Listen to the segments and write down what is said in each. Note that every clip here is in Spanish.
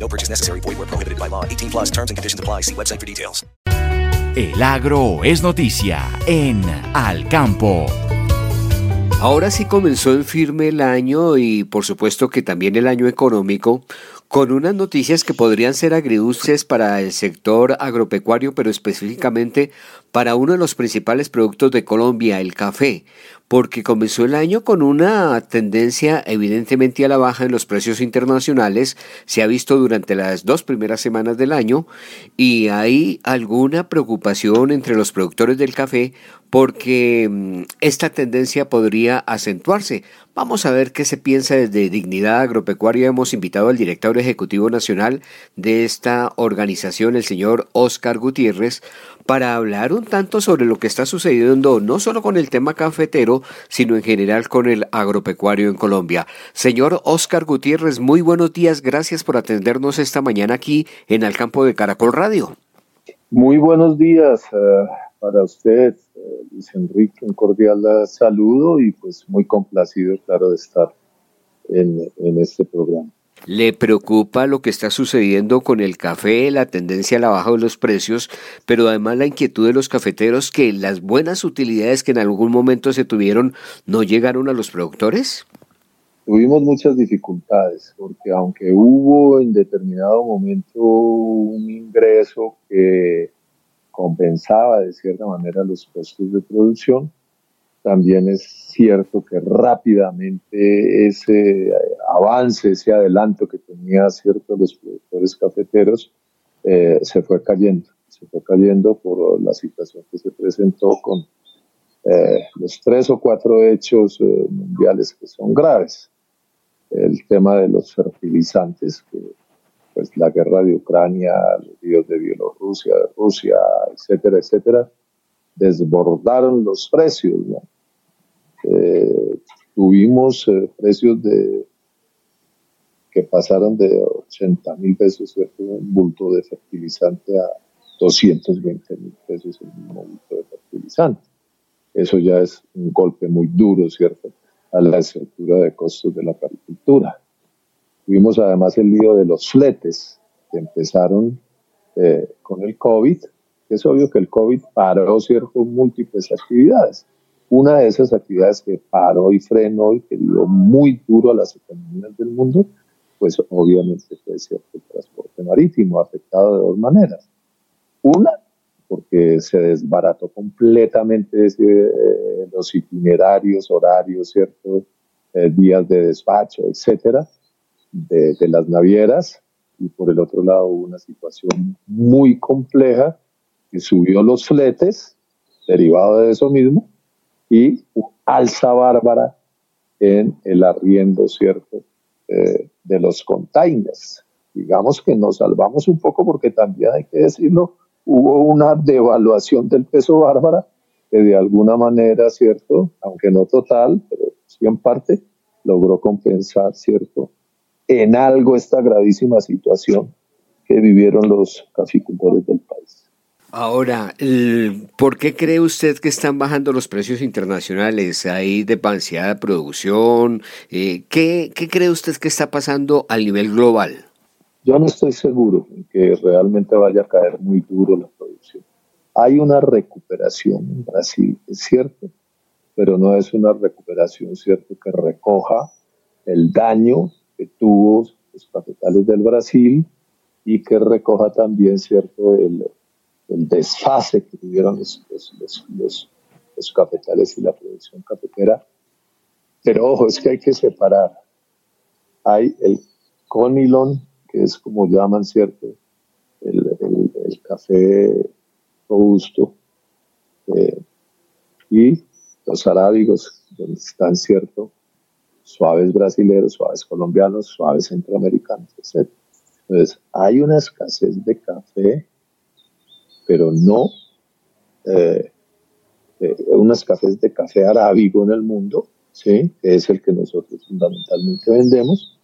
No purchase necessary. Void where prohibited by law. 18 plus terms and conditions apply. See website for details. El agro es noticia en Al Campo. Ahora sí comenzó en firme el año y por supuesto que también el año económico con unas noticias que podrían ser agridulces para el sector agropecuario, pero específicamente para uno de los principales productos de Colombia, el café, porque comenzó el año con una tendencia evidentemente a la baja en los precios internacionales, se ha visto durante las dos primeras semanas del año, y hay alguna preocupación entre los productores del café porque mm, esta tendencia podría acentuarse. Vamos a ver qué se piensa desde Dignidad Agropecuaria. Hemos invitado al director ejecutivo nacional de esta organización, el señor Oscar Gutiérrez, para hablar un tanto sobre lo que está sucediendo no solo con el tema cafetero, sino en general con el agropecuario en Colombia. Señor Oscar Gutiérrez, muy buenos días. Gracias por atendernos esta mañana aquí en el campo de Caracol Radio. Muy buenos días. Para usted, eh, Luis Enrique, un cordial saludo y pues muy complacido, claro, de estar en, en este programa. ¿Le preocupa lo que está sucediendo con el café, la tendencia a la baja de los precios, pero además la inquietud de los cafeteros que las buenas utilidades que en algún momento se tuvieron no llegaron a los productores? Tuvimos muchas dificultades, porque aunque hubo en determinado momento un ingreso que compensaba de cierta manera los costos de producción. También es cierto que rápidamente ese eh, avance, ese adelanto que tenía ciertos los productores cafeteros eh, se fue cayendo, se fue cayendo por la situación que se presentó con eh, los tres o cuatro hechos mundiales que son graves. El tema de los fertilizantes que pues la guerra de Ucrania, los ríos de Bielorrusia, de Rusia, etcétera, etcétera, desbordaron los precios. Eh, tuvimos eh, precios de que pasaron de 80 mil pesos, ¿cierto? un bulto de fertilizante a 220 mil pesos el mismo bulto de fertilizante. Eso ya es un golpe muy duro, ¿cierto?, a la estructura de costos de la agricultura. Tuvimos además el lío de los fletes que empezaron eh, con el COVID. Es obvio que el COVID paró ciertas múltiples actividades. Una de esas actividades que paró y frenó y que dio muy duro a las economías del mundo, pues obviamente fue cierto el transporte marítimo, afectado de dos maneras. Una, porque se desbarató completamente eh, los itinerarios, horarios, ciertos eh, días de despacho, etcétera de, las navieras y por el otro lado una situación muy compleja que subió los fletes, derivado de eso mismo, y alza bárbara en el arriendo, ¿cierto?, eh, de los containers. Digamos que nos salvamos un poco porque también hay que decirlo, hubo una devaluación del peso bárbara que de alguna manera, ¿cierto?, aunque no total, pero sí en parte, logró compensar, ¿cierto?, en algo esta gravísima situación que vivieron los caficultores del país. Ahora, ¿por qué cree usted que están bajando los precios internacionales? ¿Hay de producción? Eh, ¿qué, ¿Qué cree usted que está pasando a nivel global? Yo no estoy seguro que realmente vaya a caer muy duro la producción. Hay una recuperación en Brasil, es cierto, pero no es una recuperación, cierto, que recoja el daño que tuvo los cafetales del Brasil y que recoja también, ¿cierto?, el, desfase que tuvieron los, los, cafetales y la producción cafetera. Pero ojo, es que hay que separar. Hay el conilon, que es como llaman, ¿cierto?, el, el, café robusto, eh, y los arábigos, donde están, ¿cierto?, suaves brasileños, suaves colombianos, suaves centroamericanos, etc. Entonces, hay una escasez de café, pero no eh, eh, unos cafés de café arábigo en el mundo, ¿sí? que es el que nosotros fundamentalmente vendemos,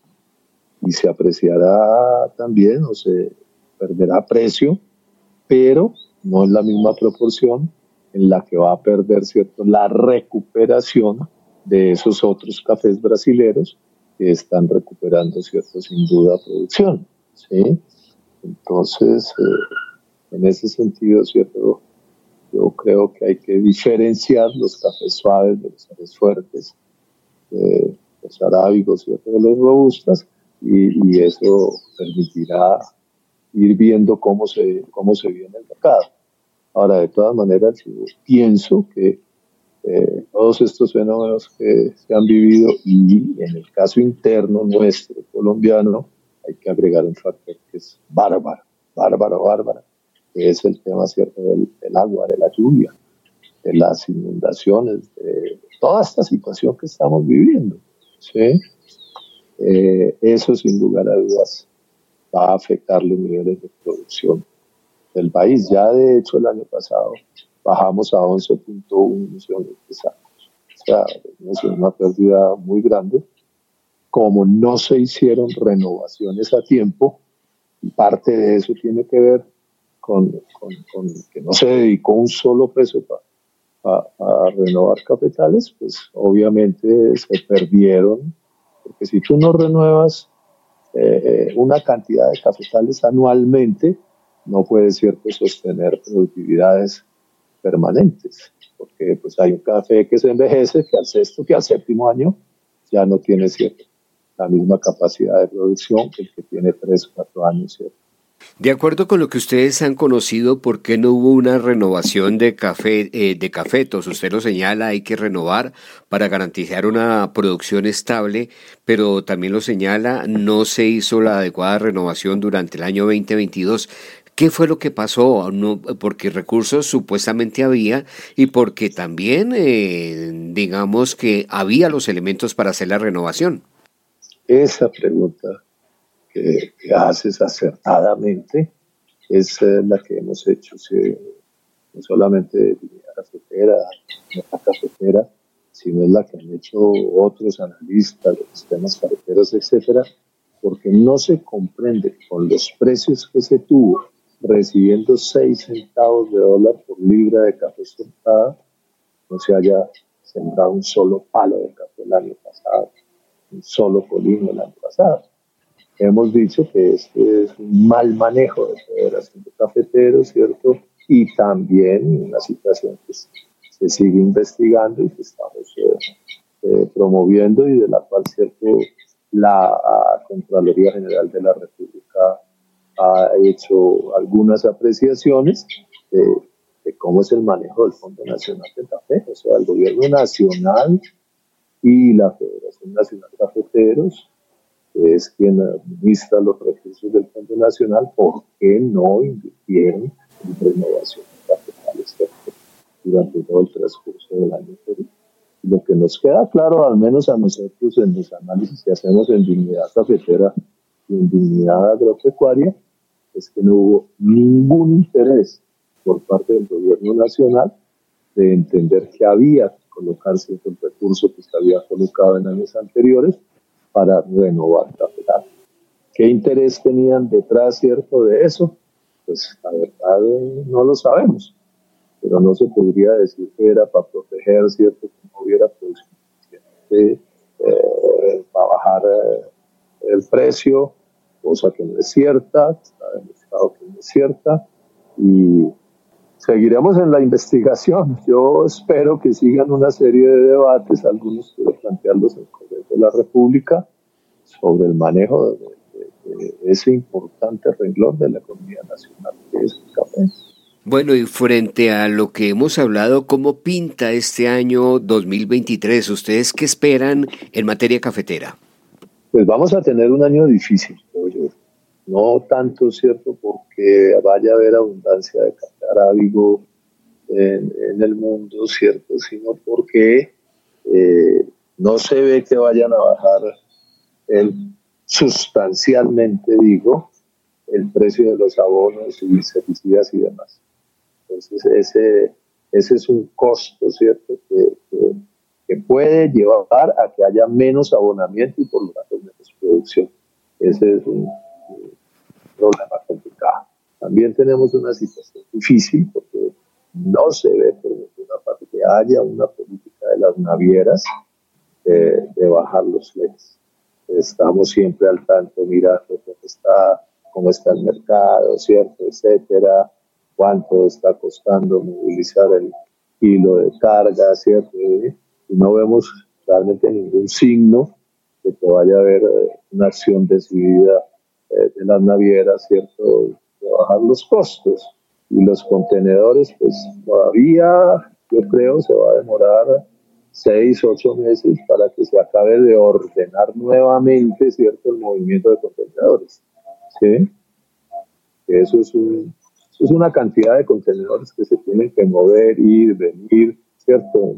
y se apreciará también o se perderá precio, pero no es la misma proporción en la que va a perder cierto la recuperación de esos otros cafés brasileros que están recuperando cierto sin duda producción ¿sí? entonces eh, en ese sentido cierto yo creo que hay que diferenciar los cafés suaves de los cafés fuertes de los arábigos ¿cierto? de los robustas y, y eso permitirá ir viendo cómo se, cómo se viene el mercado. Ahora, de todas maneras, yo pienso que eh, todos estos fenómenos que se han vivido y en el caso interno nuestro, colombiano, hay que agregar un factor que es bárbaro, bárbaro, bárbaro, que es el tema cierto del, agua, de la lluvia, de las inundaciones, de toda esta situación que estamos viviendo. ¿sí? Eh, eso sin lugar a dudas va a afectar los niveles de producción del país. Ya de hecho el año pasado bajamos a 11.1 millones de sacos. O sea, es una pérdida muy grande. Como no se hicieron renovaciones a tiempo, parte de eso tiene que ver con, que no se dedicó un solo peso para a renovar capitales, pues obviamente se perdieron, porque si tú no renuevas eh, una cantidad de capitales anualmente, no puede cierto sostener productividades permanentes, porque pues hay un café que se envejece, que al sexto, que al séptimo año ya no tiene la misma capacidad de producción que el que tiene tres cuatro años. De acuerdo con lo que ustedes han conocido, ¿por qué no hubo una renovación de café eh, de cafetos? Usted lo señala, hay que renovar para garantizar una producción estable, pero también lo señala, no se hizo la adecuada renovación durante el año 2022. ¿Qué fue lo que pasó? Porque recursos supuestamente había y porque también, eh, digamos que había los elementos para hacer la renovación. Esa pregunta que, haces acertadamente es eh, la que hemos hecho, no solamente de la cafetera, la cafetera, sino es la que han hecho otros analistas de sistemas cafeteros, etcétera, porque no se comprende con los precios que se tuvo recibiendo 6 centavos de dólar por libra de café sentada, no se haya sembrado un solo palo de café el año pasado, un solo polino el año pasado. Hemos dicho que este es un mal manejo de Federación de Cafeteros, ¿cierto? Y también una situación que se sigue investigando y que estamos eh, eh, promoviendo y de la cual, ¿cierto? La Contraloría General de la República ha hecho algunas apreciaciones de, de, cómo es el manejo del Fondo Nacional de Café, o sea, el gobierno nacional y la Federación Nacional de Cafeteros es quien administra los recursos del Fondo Nacional, ¿por qué no invirtieron en renovación de capitales durante todo el transcurso del año Lo que nos queda claro, al menos a nosotros en los análisis que hacemos en dignidad cafetera y en dignidad agropecuaria, es que no hubo ningún interés por parte del gobierno nacional de entender que había que colocarse el recurso que se había colocado en años anteriores para renovar capital. ¿Qué interés tenían detrás, cierto, de eso? Pues la verdad no lo sabemos, pero no se podría decir que era para proteger, cierto, que no hubiera producción eh, para bajar eh, el precio, cosa que no es cierta, está demostrado que no es cierta, y seguiremos en la investigación. Yo espero que sigan una serie de debates, algunos quiero plantearlos en el Congreso de la República, sobre el manejo de, ese importante renglón de la economía nacional que es el café. Bueno, y frente a lo que hemos hablado, ¿cómo pinta este año 2023? ¿Ustedes qué esperan en materia cafetera? Pues vamos a tener un año difícil. No tanto, ¿cierto?, porque vaya a haber abundancia de café arábigo en, el mundo, ¿cierto?, sino porque eh, no se ve que vayan a bajar el, sustancialmente, digo, el precio de los abonos y herbicidas y demás. Entonces, ese, ese es un costo, ¿cierto? Que, que, puede llevar a que haya menos abonamiento y por lo tanto menos producción. Ese es un, problema complicado. También tenemos una situación difícil porque no se ve por ninguna parte que haya una política de las navieras de, de bajar los fletes. Estamos siempre al tanto mirando cómo está, cómo está el mercado, ¿cierto? Etcétera cuánto está costando movilizar el kilo de carga, ¿cierto? Y no vemos realmente ningún signo de que vaya a haber eh, una acción decidida de las navieras, ¿cierto? De bajar los costos. Y los contenedores, pues todavía, yo creo, se va a demorar seis, ocho meses para que se acabe de ordenar nuevamente, ¿cierto?, el movimiento de contenedores. ¿Sí? Eso es un, es una cantidad de contenedores que se tienen que mover, ir, venir, ¿cierto?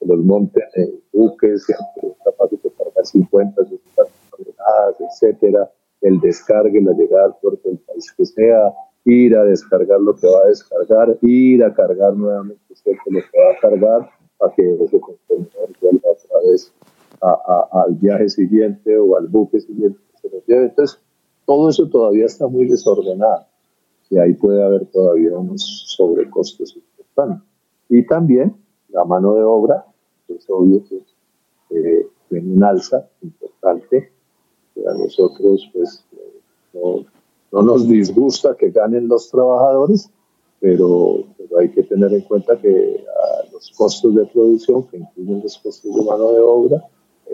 Los monten en buques, ¿cierto? capaces de cargar 50, 60 toneladas, etcétera. El descargue, la llegada al puerto del país que sea, ir a descargar lo que va a descargar, ir a cargar nuevamente lo que va a cargar para que ese contenedor vuelva otra vez al viaje siguiente o al buque siguiente que se lleve. Entonces, todo eso todavía está muy desordenado y ahí puede haber todavía unos sobrecostos importantes. Y también la mano de obra, es obvio que eh, tiene un alza importante, a nosotros pues no, nos disgusta que ganen los trabajadores, pero, hay que tener en cuenta que los costos de producción, que incluyen los costos de mano de obra,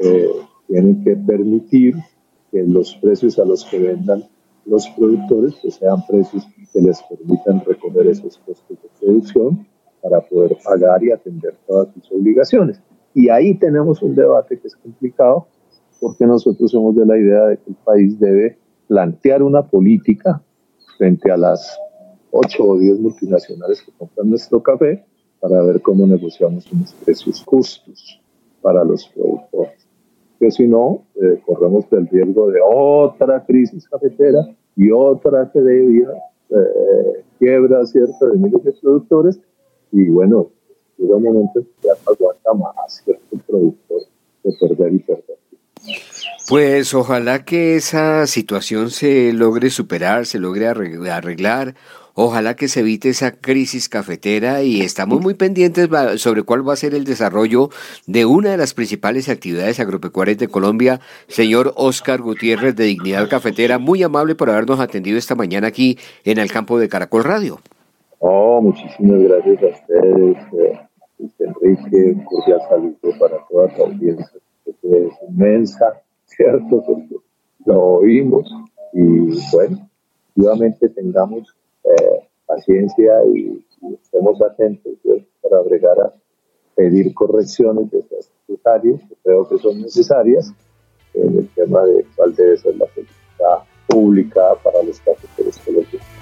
eh, tienen que permitir que los precios a los que vendan los productores pues sean precios que les permitan recoger esos costos de producción para poder pagar y atender todas sus obligaciones. Y ahí tenemos un debate que es complicado porque nosotros somos de la idea de que el país debe plantear una política frente a las 8 o 10 multinacionales que compran nuestro café para ver cómo negociamos unos precios justos para los productores que si no, eh, corremos el riesgo de otra crisis cafetera y otra que eh, quiebra, ¿cierto?, de miles de productores. Y bueno, llega un momento en que ya no aguanta más, ¿cierto?, el productor de perder y perder. Pues ojalá que esa situación se logre superar, se logre arreglar Ojalá que se evite esa crisis cafetera y estamos muy pendientes sobre cuál va a ser el desarrollo de una de las principales actividades agropecuarias de Colombia. Señor Oscar Gutiérrez de Dignidad Cafetera, muy amable por habernos atendido esta mañana aquí en el campo de Caracol Radio. Oh, muchísimas gracias a ustedes, eh, Enrique, un cordial saludo para toda la audiencia, que es inmensa, ¿cierto? Lo oímos y bueno, nuevamente tengamos eh, paciencia y, estemos atentos pues, para bregar a pedir correcciones de estas necesarias, que creo que son necesarias, en el tema de cuál debe ser la política pública para los cafeteros colombianos.